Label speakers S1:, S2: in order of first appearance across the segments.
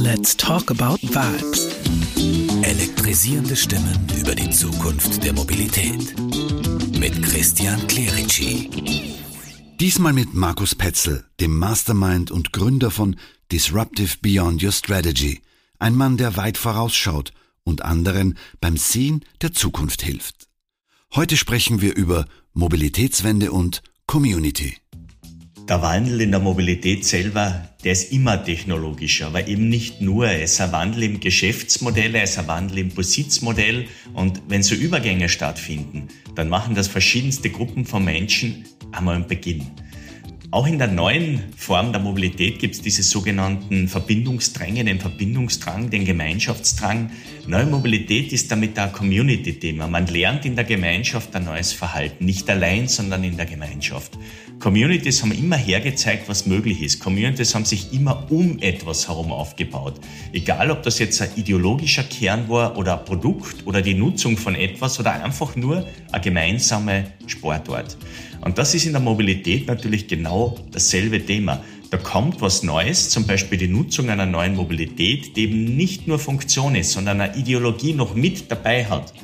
S1: Let's talk about vibes.
S2: Elektrisierende Stimmen über die Zukunft der Mobilität. Mit Christian Clerici.
S3: Diesmal mit Markus Petzel, dem Mastermind und Gründer von Disruptive Beyond Your Strategy. Ein Mann, der weit vorausschaut und anderen beim Sehen der Zukunft hilft. Heute sprechen wir über Mobilitätswende und Community.
S4: Der Wandel in der Mobilität selber, der ist immer technologischer, aber eben nicht nur. Es ist ein Wandel im Geschäftsmodell, es ist ein Wandel im Besitzmodell. Und wenn so Übergänge stattfinden, dann machen das verschiedenste Gruppen von Menschen einmal einen Beginn. Auch in der neuen Form der Mobilität gibt es diese sogenannten Verbindungsdränge, den Verbindungsdrang, den Gemeinschaftsdrang. Neue Mobilität ist damit ein Community-Thema. Man lernt in der Gemeinschaft ein neues Verhalten, nicht allein, sondern in der Gemeinschaft. Communities haben immer hergezeigt, was möglich ist. Communities haben sich immer um etwas herum aufgebaut. Egal, ob das jetzt ein ideologischer Kern war oder ein Produkt oder die Nutzung von etwas oder einfach nur ein gemeinsamer Sportort. Und das ist in der Mobilität natürlich genau dasselbe Thema. Da kommt was Neues, zum Beispiel die Nutzung einer neuen Mobilität, die eben nicht nur Funktion ist, sondern eine Ideologie noch mit dabei hat.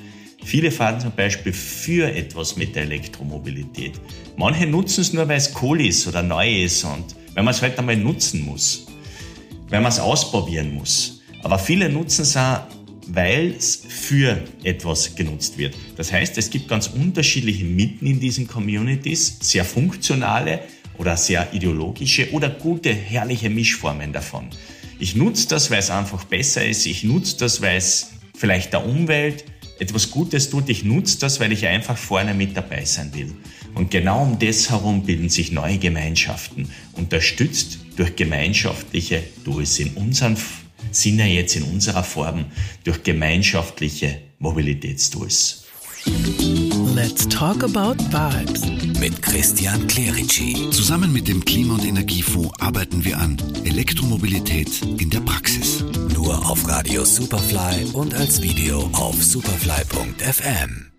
S4: Viele fahren zum Beispiel für etwas mit der Elektromobilität. Manche nutzen es nur, weil es cool ist oder neu ist und wenn man es halt einmal nutzen muss, weil man es ausprobieren muss. Aber viele nutzen es auch, weil es für etwas genutzt wird. Das heißt, es gibt ganz unterschiedliche Mitten in diesen Communities, sehr funktionale oder sehr ideologische oder gute, herrliche Mischformen davon. Ich nutze das, weil es einfach besser ist. Ich nutze das, weil es vielleicht der Umwelt etwas Gutes tut. Ich nutze das, weil ich einfach vorne mit dabei sein will. Und genau um das herum bilden sich neue Gemeinschaften, unterstützt durch gemeinschaftliche Tools in unserem Sinne jetzt in unserer Form durch gemeinschaftliche Mobilitätstools.
S1: Let's talk about vibes.
S2: Mit Christian Clerici.
S3: Zusammen mit dem Klima- und Energiefonds arbeiten wir an Elektromobilität in der Praxis.
S2: Nur auf Radio Superfly und als Video auf superfly.fm.